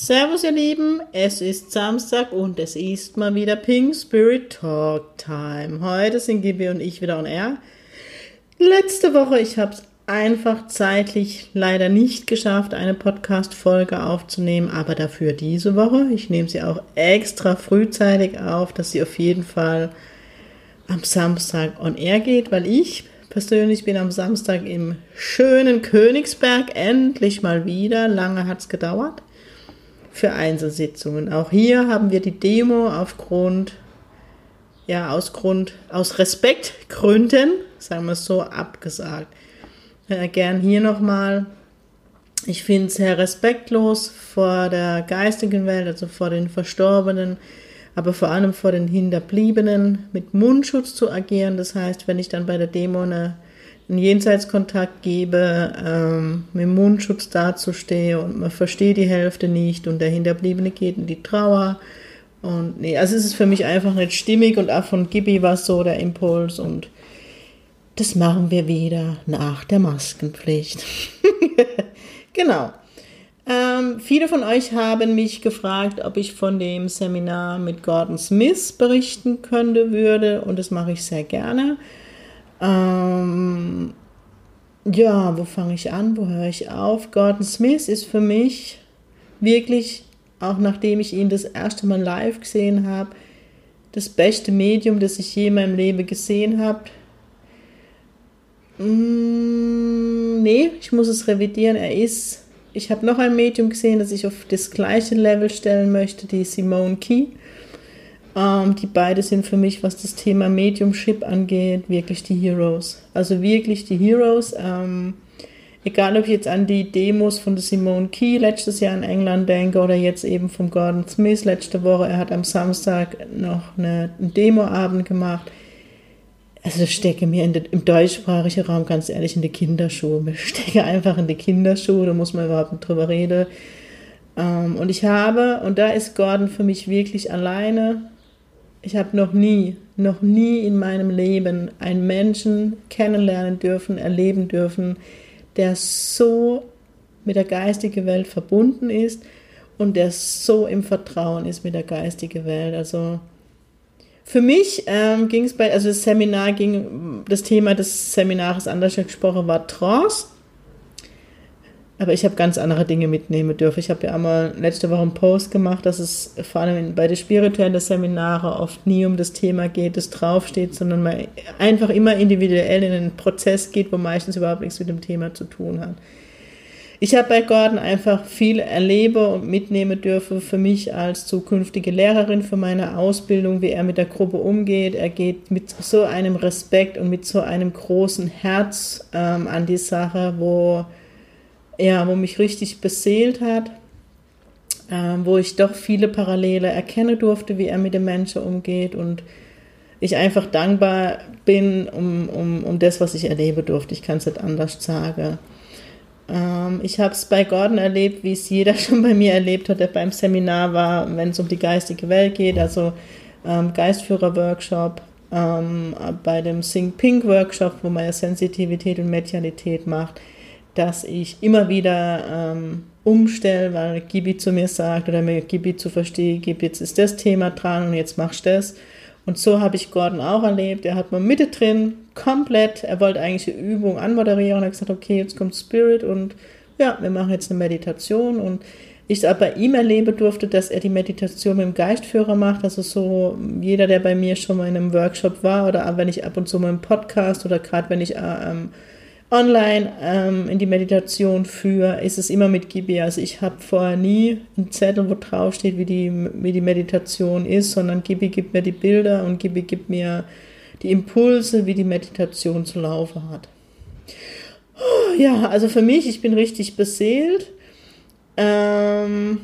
Servus ihr Lieben, es ist Samstag und es ist mal wieder Pink Spirit Talk Time. Heute sind Gibi und ich wieder on air. Letzte Woche, ich habe es einfach zeitlich leider nicht geschafft, eine Podcast-Folge aufzunehmen, aber dafür diese Woche. Ich nehme sie auch extra frühzeitig auf, dass sie auf jeden Fall am Samstag on air geht, weil ich persönlich bin am Samstag im schönen Königsberg endlich mal wieder. Lange hat es gedauert für Einzelsitzungen. Auch hier haben wir die Demo aufgrund, ja, aus Grund, aus Respektgründen, sagen wir es so, abgesagt. Äh, gern hier nochmal. Ich finde es sehr respektlos vor der geistigen Welt, also vor den Verstorbenen, aber vor allem vor den Hinterbliebenen mit Mundschutz zu agieren. Das heißt, wenn ich dann bei der Demo eine einen Jenseitskontakt gebe, ähm, mit dem Mundschutz dazustehe und man versteht die Hälfte nicht und der Hinterbliebene geht in die Trauer. Und nee, also es ist für mich einfach nicht stimmig und auch von Gibi war so der Impuls und das machen wir wieder nach der Maskenpflicht. genau. Ähm, viele von euch haben mich gefragt, ob ich von dem Seminar mit Gordon Smith berichten könnte würde und das mache ich sehr gerne. Ähm, ja, wo fange ich an? Wo höre ich auf? Gordon Smith ist für mich wirklich, auch nachdem ich ihn das erste Mal live gesehen habe, das beste Medium, das ich je in meinem Leben gesehen habe. Mm, nee, ich muss es revidieren. Er ist, ich habe noch ein Medium gesehen, das ich auf das gleiche Level stellen möchte, die Simone Key. Ähm, die beide sind für mich, was das Thema Mediumship angeht, wirklich die Heroes. Also wirklich die Heroes. Ähm, egal ob ich jetzt an die Demos von Simone Key letztes Jahr in England denke oder jetzt eben vom Gordon Smith letzte Woche. Er hat am Samstag noch eine, einen Demoabend gemacht. Also das stecke mir in den, im deutschsprachigen Raum ganz ehrlich in die Kinderschuhe. Ich stecke einfach in die Kinderschuhe, da muss man überhaupt nicht drüber reden. Ähm, und ich habe, und da ist Gordon für mich wirklich alleine, ich habe noch nie, noch nie in meinem Leben einen Menschen kennenlernen dürfen, erleben dürfen, der so mit der geistigen Welt verbunden ist und der so im Vertrauen ist mit der geistigen Welt. Also für mich ähm, ging es bei, also das Seminar ging, das Thema des Seminars anders gesprochen war Trance. Aber ich habe ganz andere Dinge mitnehmen dürfen. Ich habe ja einmal letzte Woche einen Post gemacht, dass es vor allem bei den spirituellen Seminaren oft nie um das Thema geht, das draufsteht, sondern man einfach immer individuell in einen Prozess geht, wo meistens überhaupt nichts mit dem Thema zu tun hat. Ich habe bei Gordon einfach viel erlebe und mitnehmen dürfen für mich als zukünftige Lehrerin für meine Ausbildung, wie er mit der Gruppe umgeht. Er geht mit so einem Respekt und mit so einem großen Herz ähm, an die Sache, wo ja, wo mich richtig beseelt hat, äh, wo ich doch viele Parallele erkennen durfte, wie er mit den Menschen umgeht und ich einfach dankbar bin um, um, um das, was ich erleben durfte. Ich kann es nicht anders sagen. Ähm, ich habe es bei Gordon erlebt, wie es jeder schon bei mir erlebt hat, der beim Seminar war, wenn es um die geistige Welt geht, also ähm, Geistführer-Workshop, ähm, bei dem Sing Pink Workshop, wo man ja Sensitivität und Medialität macht dass ich immer wieder ähm, umstelle, weil Gibi zu mir sagt oder mir Gibi zu verstehen gibt, jetzt ist das Thema dran und jetzt machst du das. Und so habe ich Gordon auch erlebt. Er hat mal Mitte drin, komplett, er wollte eigentlich eine Übung anmoderieren und hat gesagt, okay, jetzt kommt Spirit und ja, wir machen jetzt eine Meditation und ich aber bei ihm erleben durfte, dass er die Meditation mit dem Geistführer macht. Also so jeder, der bei mir schon mal in einem Workshop war oder wenn ich ab und zu mal im Podcast oder gerade wenn ich äh, ähm, online ähm, in die Meditation führe, ist es immer mit Gibi. Also ich habe vorher nie einen Zettel, wo drauf steht, wie die, wie die Meditation ist, sondern Gibi gibt mir die Bilder und Gibi gibt mir die Impulse, wie die Meditation zu laufen hat. Ja, also für mich, ich bin richtig beseelt. Ähm,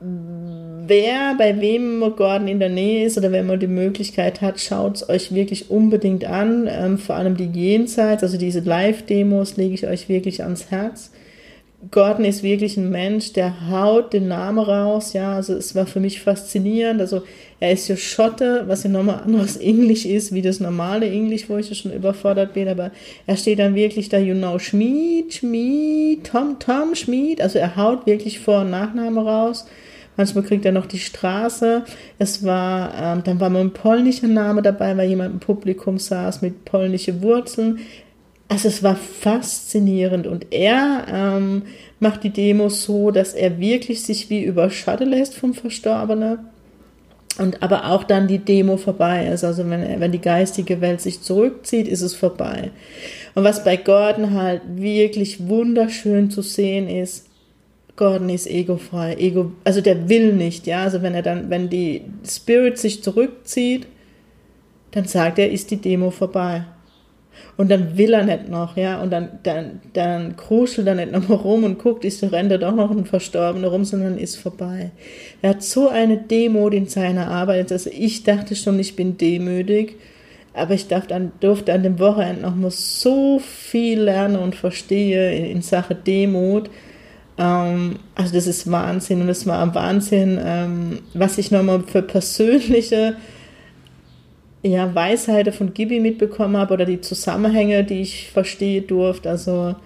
wer bei wem Gordon in der Nähe ist oder wenn man die Möglichkeit hat, schaut es euch wirklich unbedingt an. Ähm, vor allem die Jenseits, also diese Live-Demos lege ich euch wirklich ans Herz. Gordon ist wirklich ein Mensch, der haut den Namen raus, ja, also es war für mich faszinierend, also er ist ja Schotte, was ja nochmal anderes Englisch ist, wie das normale Englisch, wo ich ja schon überfordert bin, aber er steht dann wirklich da, you know, Schmied, Schmied, Tom, Tom, Schmied, also er haut wirklich Vor- und Nachname raus, manchmal kriegt er noch die Straße, es war, ähm, dann war mal ein polnischer Name dabei, weil jemand im Publikum saß mit polnischen Wurzeln, also es war faszinierend und er ähm, macht die Demos so, dass er wirklich sich wie überschatten lässt vom Verstorbenen und aber auch dann die Demo vorbei ist. Also wenn, wenn die geistige Welt sich zurückzieht, ist es vorbei. Und was bei Gordon halt wirklich wunderschön zu sehen ist, Gordon ist egofrei, ego, also der will nicht, ja, also wenn er dann, wenn die Spirit sich zurückzieht, dann sagt er, ist die Demo vorbei. Und dann will er nicht noch, ja, und dann, dann, dann kruschelt er nicht nochmal rum und guckt, ist der rennt doch noch ein Verstorbener rum, sondern ist vorbei. Er hat so eine Demut in seiner Arbeit, also ich dachte schon, ich bin demütig, aber ich dann, durfte an dem Wochenende nochmal so viel lernen und verstehe in, in Sache Demut. Ähm, also das ist Wahnsinn und es war Wahnsinn, ähm, was ich nochmal für persönliche ja, Weisheiten von Gibi mitbekommen habe oder die Zusammenhänge, die ich verstehen durfte. Also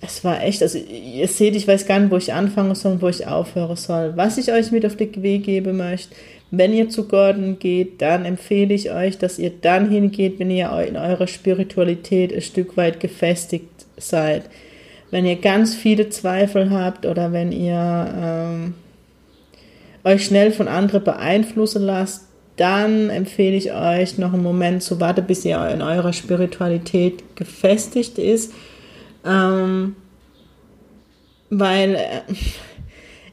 es war echt, also ihr seht, ich weiß gar nicht, wo ich anfangen soll und wo ich aufhören soll. Was ich euch mit auf den Weg geben möchte, wenn ihr zu Gordon geht, dann empfehle ich euch, dass ihr dann hingeht, wenn ihr in eurer Spiritualität ein Stück weit gefestigt seid. Wenn ihr ganz viele Zweifel habt oder wenn ihr ähm, euch schnell von anderen beeinflussen lasst, dann empfehle ich euch noch einen Moment zu warten, bis ihr in eurer Spiritualität gefestigt ist. Ähm, weil äh,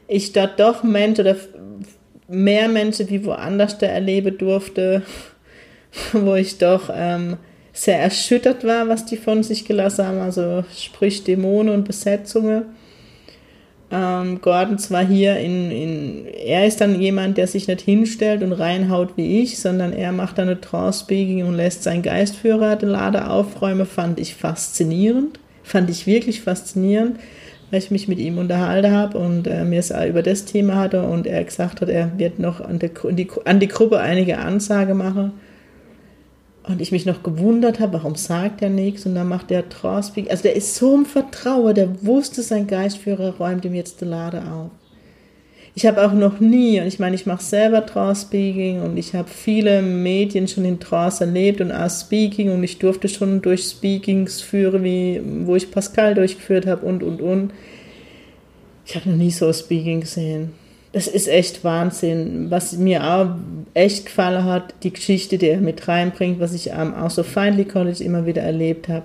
ich dort doch Menschen oder mehr Menschen wie woanders da erleben durfte, wo ich doch ähm, sehr erschüttert war, was die von sich gelassen haben, also sprich Dämonen und Besetzungen ähm, Gordon zwar hier in, in, er ist dann jemand, der sich nicht hinstellt und reinhaut wie ich, sondern er macht dann eine Trance-Speaking und lässt seinen Geistführer den Lader aufräumen, fand ich faszinierend, fand ich wirklich faszinierend, weil ich mich mit ihm unterhalten habe und äh, mir es über das Thema hatte und er gesagt hat, er wird noch an, der, die, an die Gruppe einige Ansage machen und ich mich noch gewundert habe, warum sagt er nichts? Und dann macht der Trance-Speaking. Also der ist so im Vertrauen, der wusste, sein Geistführer räumt ihm jetzt die Lade auf. Ich habe auch noch nie, und ich meine, ich mache selber Trance-Speaking und ich habe viele Medien schon in Trance erlebt und auch Speaking und ich durfte schon durch Speakings führen, wie, wo ich Pascal durchgeführt habe und, und, und. Ich habe noch nie so Speaking gesehen das ist echt Wahnsinn. Was mir auch echt gefallen hat, die Geschichte, die er mit reinbringt, was ich am auch so Feindly College immer wieder erlebt habe.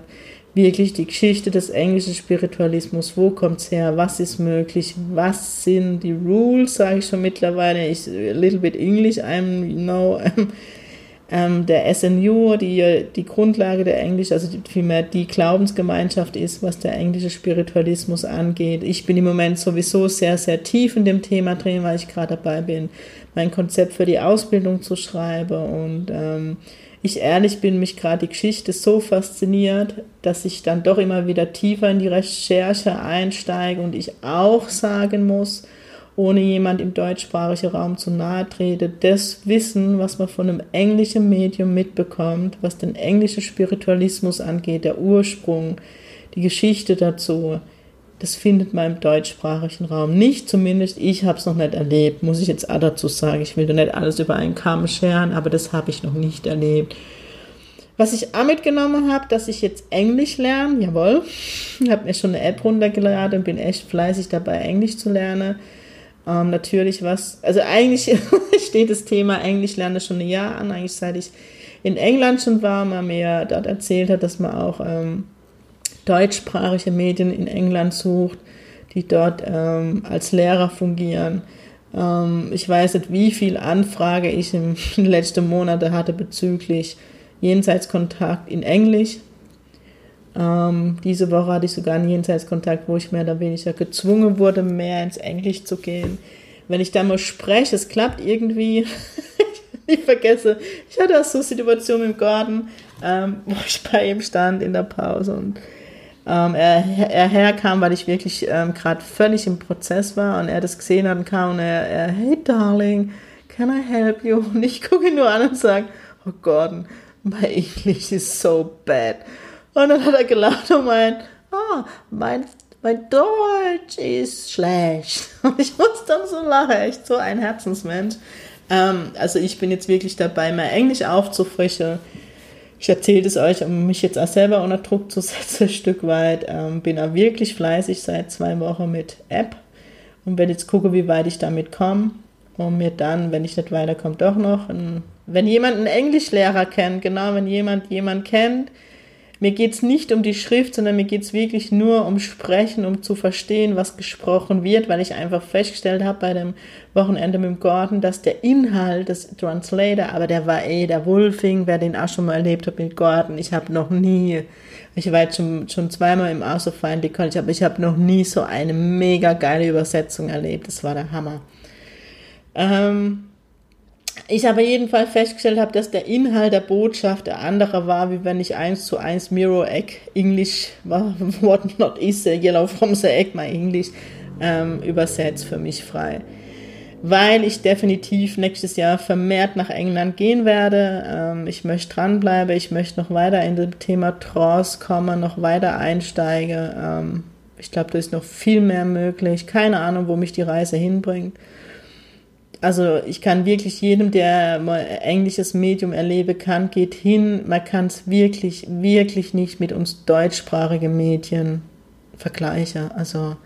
Wirklich die Geschichte des englischen Spiritualismus. Wo kommt es her? Was ist möglich? Was sind die Rules? Sage ich schon mittlerweile. Ich, a little bit English, I'm, you know, ähm, der SNU, die die Grundlage der Englisch, also vielmehr die Glaubensgemeinschaft ist, was der englische Spiritualismus angeht. Ich bin im Moment sowieso sehr, sehr tief in dem Thema drin, weil ich gerade dabei bin, mein Konzept für die Ausbildung zu schreiben und ähm, ich ehrlich bin, mich gerade die Geschichte so fasziniert, dass ich dann doch immer wieder tiefer in die Recherche einsteige und ich auch sagen muss, ohne jemand im deutschsprachigen Raum zu nahe trete, das Wissen, was man von einem englischen Medium mitbekommt, was den englischen Spiritualismus angeht, der Ursprung, die Geschichte dazu, das findet man im deutschsprachigen Raum nicht. Zumindest ich habe es noch nicht erlebt, muss ich jetzt auch dazu sagen. Ich will da nicht alles über einen Kamm scheren, aber das habe ich noch nicht erlebt. Was ich auch mitgenommen habe, dass ich jetzt Englisch lerne, jawohl. Ich habe mir schon eine App runtergeladen und bin echt fleißig dabei, Englisch zu lernen. Ähm, natürlich was, also eigentlich steht das Thema Englisch lernen schon ein Jahr an, eigentlich seit ich in England schon war, man mir dort erzählt hat, dass man auch ähm, deutschsprachige Medien in England sucht, die dort ähm, als Lehrer fungieren. Ähm, ich weiß nicht, wie viel Anfrage ich den letzten Monaten hatte bezüglich Jenseitskontakt in Englisch. Ähm, diese Woche hatte ich sogar einen Jenseitskontakt, wo ich mehr oder weniger gezwungen wurde, mehr ins Englisch zu gehen, wenn ich da mal spreche, es klappt irgendwie. ich vergesse, ich hatte auch so Situationen im Garten, ähm, wo ich bei ihm stand in der Pause und ähm, er, er herkam, weil ich wirklich ähm, gerade völlig im Prozess war und er das gesehen hat und kam und er, er, hey darling, can I help you? Und ich gucke ihn nur an und sage, oh Gordon, my English is so bad. Und dann hat er gelacht und meint, ah, mein, mein Deutsch ist schlecht. Und ich muss dann so lachen, echt so ein Herzensmensch. Ähm, also ich bin jetzt wirklich dabei, mein Englisch aufzufrischen. Ich erzähle es euch, um mich jetzt auch selber unter Druck zu setzen, ein Stück weit. Ähm, bin auch wirklich fleißig seit zwei Wochen mit App und werde jetzt gucken, wie weit ich damit komme. Und mir dann, wenn ich nicht weiterkomme, doch noch, ein, wenn jemand einen Englischlehrer kennt, genau, wenn jemand jemand kennt, mir geht es nicht um die Schrift, sondern mir geht es wirklich nur um Sprechen, um zu verstehen, was gesprochen wird, weil ich einfach festgestellt habe bei dem Wochenende mit dem Gordon, dass der Inhalt des Translator, aber der war eh der Wolfing, wer den auch schon mal erlebt hat mit Gordon, ich habe noch nie, ich war jetzt schon, schon zweimal im House of Fine College, aber ich habe noch nie so eine mega geile Übersetzung erlebt. Das war der Hammer. Ähm, ich aber jedenfalls festgestellt habe, dass der Inhalt der Botschaft der andere war, wie wenn ich eins zu eins Mirror Egg English, what not is the yellow from the egg, my English, ähm, übersetzt für mich frei. Weil ich definitiv nächstes Jahr vermehrt nach England gehen werde. Ähm, ich möchte dranbleiben, ich möchte noch weiter in das Thema Trance kommen, noch weiter einsteigen. Ähm, ich glaube, da ist noch viel mehr möglich. Keine Ahnung, wo mich die Reise hinbringt also ich kann wirklich jedem, der mal englisches Medium erlebe kann, geht hin. Man kann es wirklich, wirklich nicht mit uns deutschsprachigen Medien vergleichen. Also,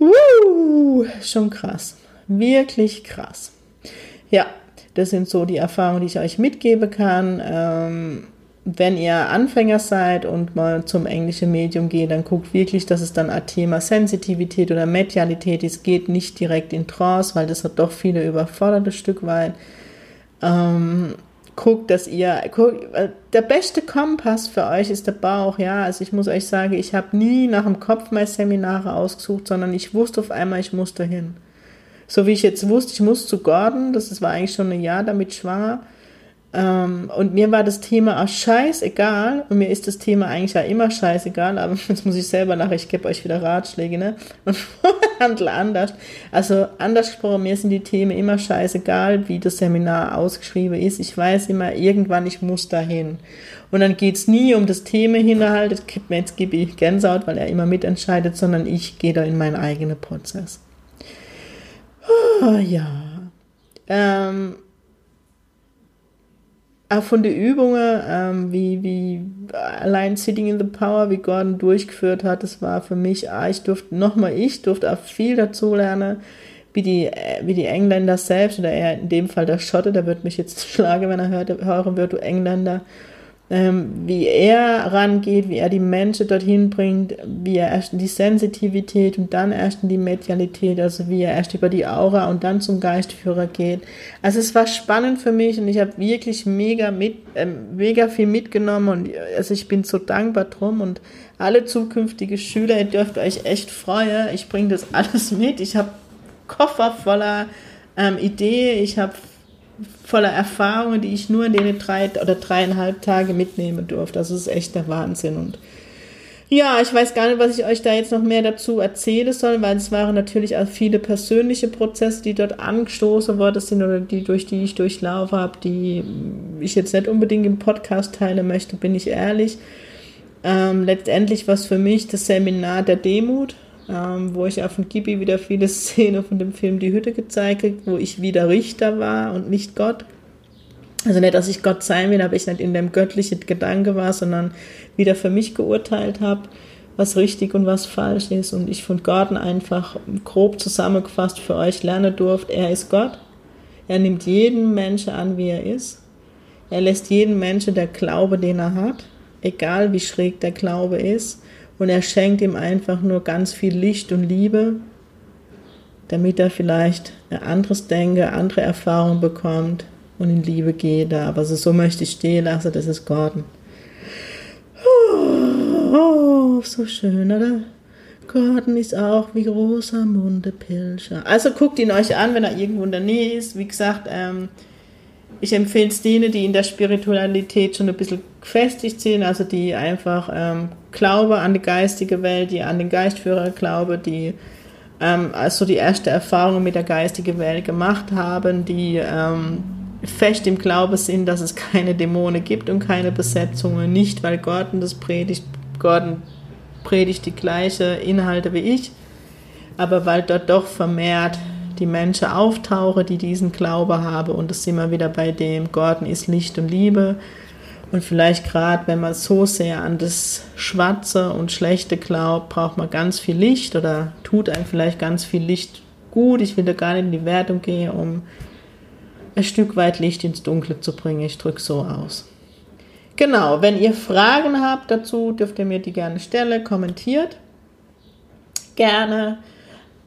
uh, schon krass. Wirklich krass. Ja, das sind so die Erfahrungen, die ich euch mitgeben kann. Ähm, wenn ihr Anfänger seid und mal zum englischen Medium geht, dann guckt wirklich, dass es dann ein Thema Sensitivität oder Medialität ist. Geht nicht direkt in Trance, weil das hat doch viele überfordert ein Stück weit. Ähm, guckt, dass ihr, guckt, der beste Kompass für euch ist der Bauch, ja. Also ich muss euch sagen, ich habe nie nach dem Kopf meine Seminare ausgesucht, sondern ich wusste auf einmal, ich muss dahin. So wie ich jetzt wusste, ich muss zu Gordon, das war eigentlich schon ein Jahr damit schwanger und mir war das Thema auch scheißegal. Und mir ist das Thema eigentlich ja immer scheißegal. Aber jetzt muss ich selber nach, ich gebe euch wieder Ratschläge, ne? Und handle anders. Also anders gesprochen, mir sind die Themen immer scheißegal, wie das Seminar ausgeschrieben ist. Ich weiß immer, irgendwann, ich muss dahin. Und dann geht's nie um das gibt mir jetzt gebe ich Gänsehaut, weil er immer mitentscheidet, sondern ich gehe da in meinen eigenen Prozess. Oh, ja. Ähm, auch von den Übungen, ähm, wie, wie allein Sitting in the Power, wie Gordon durchgeführt hat, das war für mich, ah, ich durfte, nochmal ich, durfte auch viel dazu lernen, wie die, äh, wie die Engländer selbst, oder eher in dem Fall der Schotte, der wird mich jetzt schlagen, wenn er hört, hören wird, du Engländer, ähm, wie er rangeht, wie er die Menschen dorthin bringt, wie er erst die Sensitivität und dann erst in die Medialität, also wie er erst über die Aura und dann zum Geistführer geht. Also es war spannend für mich und ich habe wirklich mega mit, äh, mega viel mitgenommen und also ich bin so dankbar drum und alle zukünftige Schüler, ihr dürft euch echt freuen. Ich bringe das alles mit. Ich habe Koffer voller ähm, Ideen, ich habe voller Erfahrungen, die ich nur in den drei oder dreieinhalb Tage mitnehmen durfte. Das ist echt der Wahnsinn. Und ja, ich weiß gar nicht, was ich euch da jetzt noch mehr dazu erzählen soll, weil es waren natürlich auch viele persönliche Prozesse, die dort angestoßen worden sind oder die, durch die ich durchlaufen habe, die ich jetzt nicht unbedingt im Podcast teilen möchte, bin ich ehrlich. Ähm, letztendlich war es für mich das Seminar der Demut ähm, wo ich auch von Gibi wieder viele Szenen von dem Film Die Hütte gezeigt habe, wo ich wieder Richter war und nicht Gott. Also nicht, dass ich Gott sein will, aber ich nicht in dem göttlichen Gedanke war, sondern wieder für mich geurteilt habe, was richtig und was falsch ist. Und ich von Gordon einfach grob zusammengefasst für euch lernen durfte, er ist Gott. Er nimmt jeden Menschen an, wie er ist. Er lässt jeden Menschen der Glaube, den er hat, egal wie schräg der Glaube ist, und er schenkt ihm einfach nur ganz viel Licht und Liebe, damit er vielleicht ein anderes Denken, andere Erfahrungen bekommt und in Liebe geht. Aber so, so möchte ich stehen lassen, das ist Gordon. Oh, so schön, oder? Gordon ist auch wie Rosamunde Pilcher. Also guckt ihn euch an, wenn er irgendwo in der Nähe ist. Wie gesagt, ähm, ich empfehle es denen, die in der Spiritualität schon ein bisschen gefestigt sind, also die einfach ähm, Glaube an die geistige Welt, die an den Geistführer glaube, die ähm, also die erste Erfahrung mit der geistigen Welt gemacht haben, die ähm, fest im Glauben sind, dass es keine Dämonen gibt und keine Besetzungen, nicht weil Gordon das predigt, Gordon predigt die gleichen Inhalte wie ich, aber weil dort doch vermehrt die Menschen auftauchen, die diesen Glaube haben und das wir wieder bei dem, Gordon ist Licht und Liebe und vielleicht gerade, wenn man so sehr an das Schwarze und Schlechte glaubt, braucht man ganz viel Licht oder tut einem vielleicht ganz viel Licht gut. Ich will da gar nicht in die Wertung gehen, um ein Stück weit Licht ins Dunkle zu bringen. Ich drücke so aus. Genau, wenn ihr Fragen habt dazu, dürft ihr mir die gerne stellen, kommentiert. Gerne.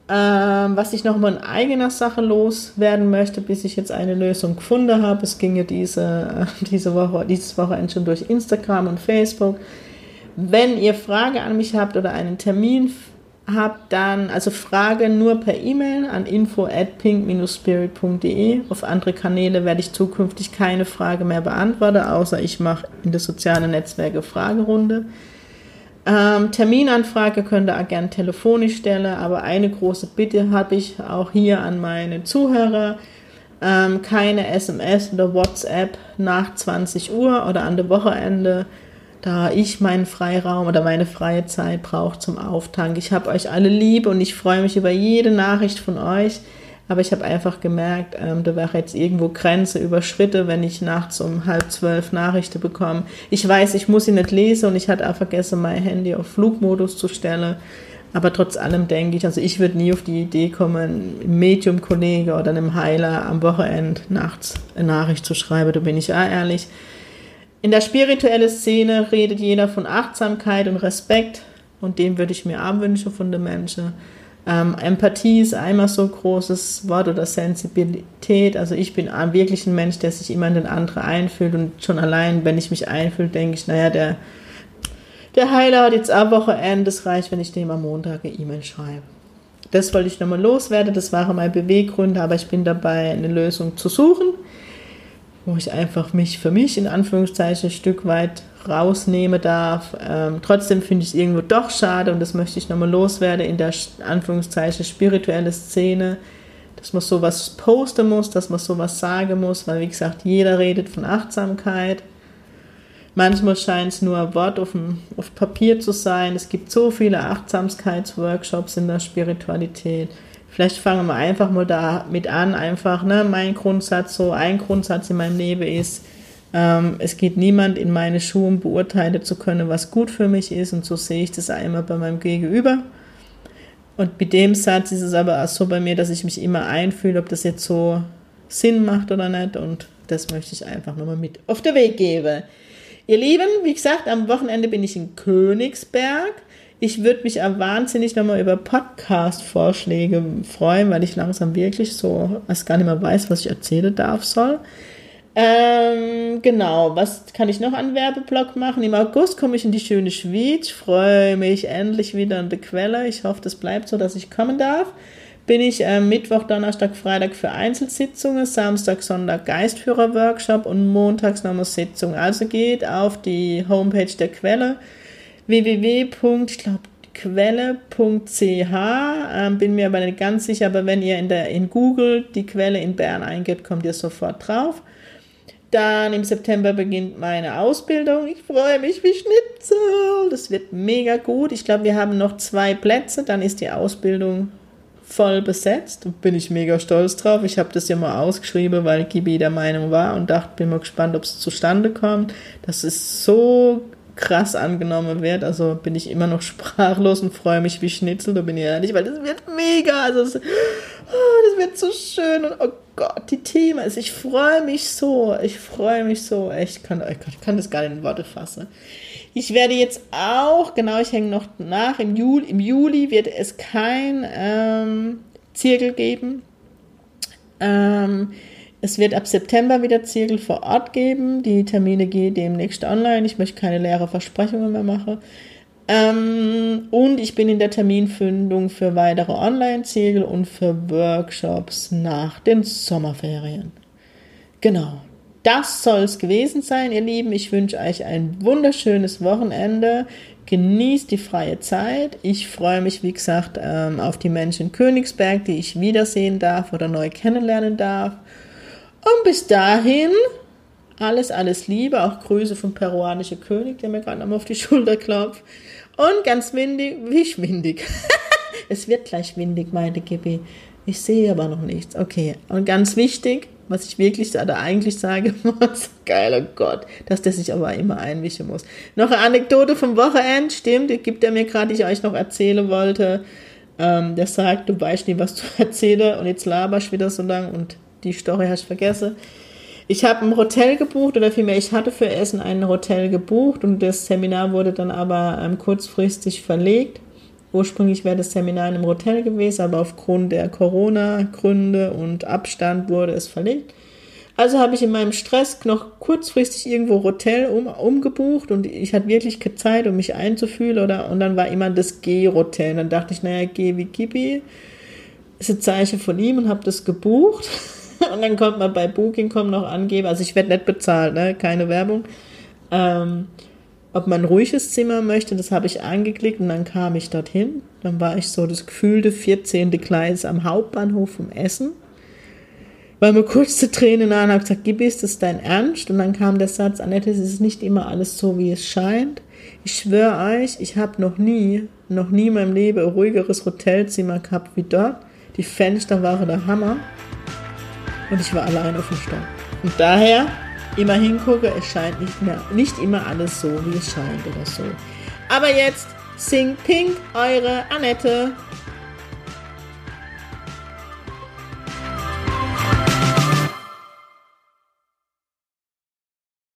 Ähm, was ich noch mal in eigener Sache loswerden möchte, bis ich jetzt eine Lösung gefunden habe. Es ging ja diese, diese Woche, dieses Wochenende schon durch Instagram und Facebook. Wenn ihr Frage an mich habt oder einen Termin habt, dann, also Frage nur per E-Mail an info at pink-spirit.de. Auf andere Kanäle werde ich zukünftig keine Frage mehr beantworten, außer ich mache in der sozialen Netzwerke Fragerunde. Ähm, Terminanfrage könnt ihr auch gerne telefonisch stellen, aber eine große Bitte habe ich auch hier an meine Zuhörer. Ähm, keine SMS oder WhatsApp nach 20 Uhr oder an der Wochenende, da ich meinen Freiraum oder meine freie Zeit brauche zum Auftank. Ich habe euch alle lieb und ich freue mich über jede Nachricht von euch. Aber ich habe einfach gemerkt, ähm, da wäre jetzt irgendwo Grenze überschritten, wenn ich nachts um halb zwölf Nachrichten bekomme. Ich weiß, ich muss sie nicht lesen und ich hatte auch vergessen, mein Handy auf Flugmodus zu stellen. Aber trotz allem denke ich, also ich würde nie auf die Idee kommen, einem Medium-Kollege oder einem Heiler am Wochenende nachts eine Nachricht zu schreiben, da bin ich auch ehrlich. In der spirituellen Szene redet jeder von Achtsamkeit und Respekt und den würde ich mir auch wünschen von den Menschen. Ähm, Empathie ist einmal so ein großes Wort oder Sensibilität. Also ich bin wirklich ein Mensch, der sich immer in den anderen einfühlt und schon allein, wenn ich mich einfühle, denke ich, naja, der, der Heiler hat jetzt am Wochenende, es reicht, wenn ich dem am Montag eine E-Mail schreibe. Das wollte ich nochmal loswerden, das waren meine Beweggründe, aber ich bin dabei, eine Lösung zu suchen, wo ich einfach mich für mich in Anführungszeichen ein Stück weit rausnehmen darf. Ähm, trotzdem finde ich es irgendwo doch schade und das möchte ich nochmal loswerden in der Anführungszeichen spirituelle Szene, dass man sowas posten muss, dass man sowas sagen muss, weil wie gesagt, jeder redet von Achtsamkeit. Manchmal scheint es nur ein Wort auf, dem, auf Papier zu sein. Es gibt so viele Achtsamkeitsworkshops in der Spiritualität. Vielleicht fangen wir einfach mal damit an, einfach, ne, mein Grundsatz, so ein Grundsatz in meinem Leben ist, ähm, es geht niemand in meine Schuhe, um beurteilen zu können, was gut für mich ist. Und so sehe ich das einmal bei meinem Gegenüber. Und mit dem Satz ist es aber auch so bei mir, dass ich mich immer einfühle, ob das jetzt so Sinn macht oder nicht. Und das möchte ich einfach nochmal mit auf den Weg geben. Ihr Lieben, wie gesagt, am Wochenende bin ich in Königsberg. Ich würde mich auch wahnsinnig nochmal über Podcast-Vorschläge freuen, weil ich langsam wirklich so als gar nicht mehr weiß, was ich erzählen darf soll. Ähm, genau, was kann ich noch an Werbeblock machen? Im August komme ich in die schöne Schweiz. Freue mich endlich wieder an der Quelle. Ich hoffe, das bleibt so, dass ich kommen darf. Bin ich äh, Mittwoch, Donnerstag, Freitag für Einzelsitzungen, Samstag, Sonntag Geistführer-Workshop und montags nochmal Sitzung. Also geht auf die Homepage der Quelle www.quelle.ch. Ähm, bin mir aber nicht ganz sicher, aber wenn ihr in, der, in Google die Quelle in Bern eingebt, kommt ihr sofort drauf. Dann im September beginnt meine Ausbildung. Ich freue mich wie Schnitzel. Das wird mega gut. Ich glaube, wir haben noch zwei Plätze. Dann ist die Ausbildung voll besetzt. Bin ich mega stolz drauf. Ich habe das ja mal ausgeschrieben, weil Gibi der Meinung war und dachte, bin mal gespannt, ob es zustande kommt. Das ist so krass angenommen wird. Also bin ich immer noch sprachlos und freue mich wie Schnitzel, da bin ich ehrlich, weil das wird mega. Also das, oh, das wird so schön und oh Gott, die Themen. Ich freue mich so, ich freue mich so. Ich kann, ich kann das gar nicht in Worte fassen. Ich werde jetzt auch, genau, ich hänge noch nach, im Juli, im Juli wird es kein ähm, Zirkel geben. Ähm, es wird ab September wieder Zirkel vor Ort geben. Die Termine gehen demnächst online. Ich möchte keine leeren Versprechungen mehr machen. Ähm, und ich bin in der Terminfindung für weitere Online-Ziele und für Workshops nach den Sommerferien. Genau. Das soll es gewesen sein, ihr Lieben. Ich wünsche euch ein wunderschönes Wochenende. Genießt die freie Zeit. Ich freue mich, wie gesagt, ähm, auf die Menschen in Königsberg, die ich wiedersehen darf oder neu kennenlernen darf. Und bis dahin, alles, alles Liebe. Auch Grüße vom peruanischen König, der mir gerade nochmal auf die Schulter klopft. Und ganz windig, wie schwindig. es wird gleich windig, meinte Gibi. Ich sehe aber noch nichts. Okay. Und ganz wichtig, was ich wirklich oder eigentlich sage, geiler Gott, dass der sich aber immer einmischen muss. Noch eine Anekdote vom Wochenende, stimmt, die gibt er mir gerade, die ich euch noch erzählen wollte. Ähm, der sagt, du weißt nie, was du erzähle und jetzt laberst wieder so lang und die Story hast du vergessen. Ich habe ein Hotel gebucht oder vielmehr, ich hatte für Essen ein Hotel gebucht und das Seminar wurde dann aber ähm, kurzfristig verlegt. Ursprünglich wäre das Seminar in einem Hotel gewesen, aber aufgrund der Corona-Gründe und Abstand wurde es verlegt. Also habe ich in meinem Stress noch kurzfristig irgendwo Hotel um, umgebucht und ich hatte wirklich Zeit, um mich einzufühlen. Oder, und dann war immer das G-Hotel. Dann dachte ich, naja, G wie Gibi ist ein Zeichen von ihm und habe das gebucht. Und dann kommt man bei Booking.com noch angeben, also ich werde nicht bezahlt, ne? keine Werbung, ähm, ob man ein ruhiges Zimmer möchte, das habe ich angeklickt und dann kam ich dorthin. Dann war ich so das gefühlte 14. Gleis am Hauptbahnhof vom Essen. Weil mir kurz die Tränen an, habe gesagt, Gibi, ist das dein Ernst? Und dann kam der Satz, Annette, es ist nicht immer alles so, wie es scheint. Ich schwöre euch, ich habe noch nie, noch nie in meinem Leben ein ruhigeres Hotelzimmer gehabt wie dort. Die Fenster waren der Hammer und ich war allein auf dem Stand. Und daher immer hingucke, es scheint nicht mehr, nicht immer alles so, wie es scheint oder so. Aber jetzt Sing Pink, eure Annette.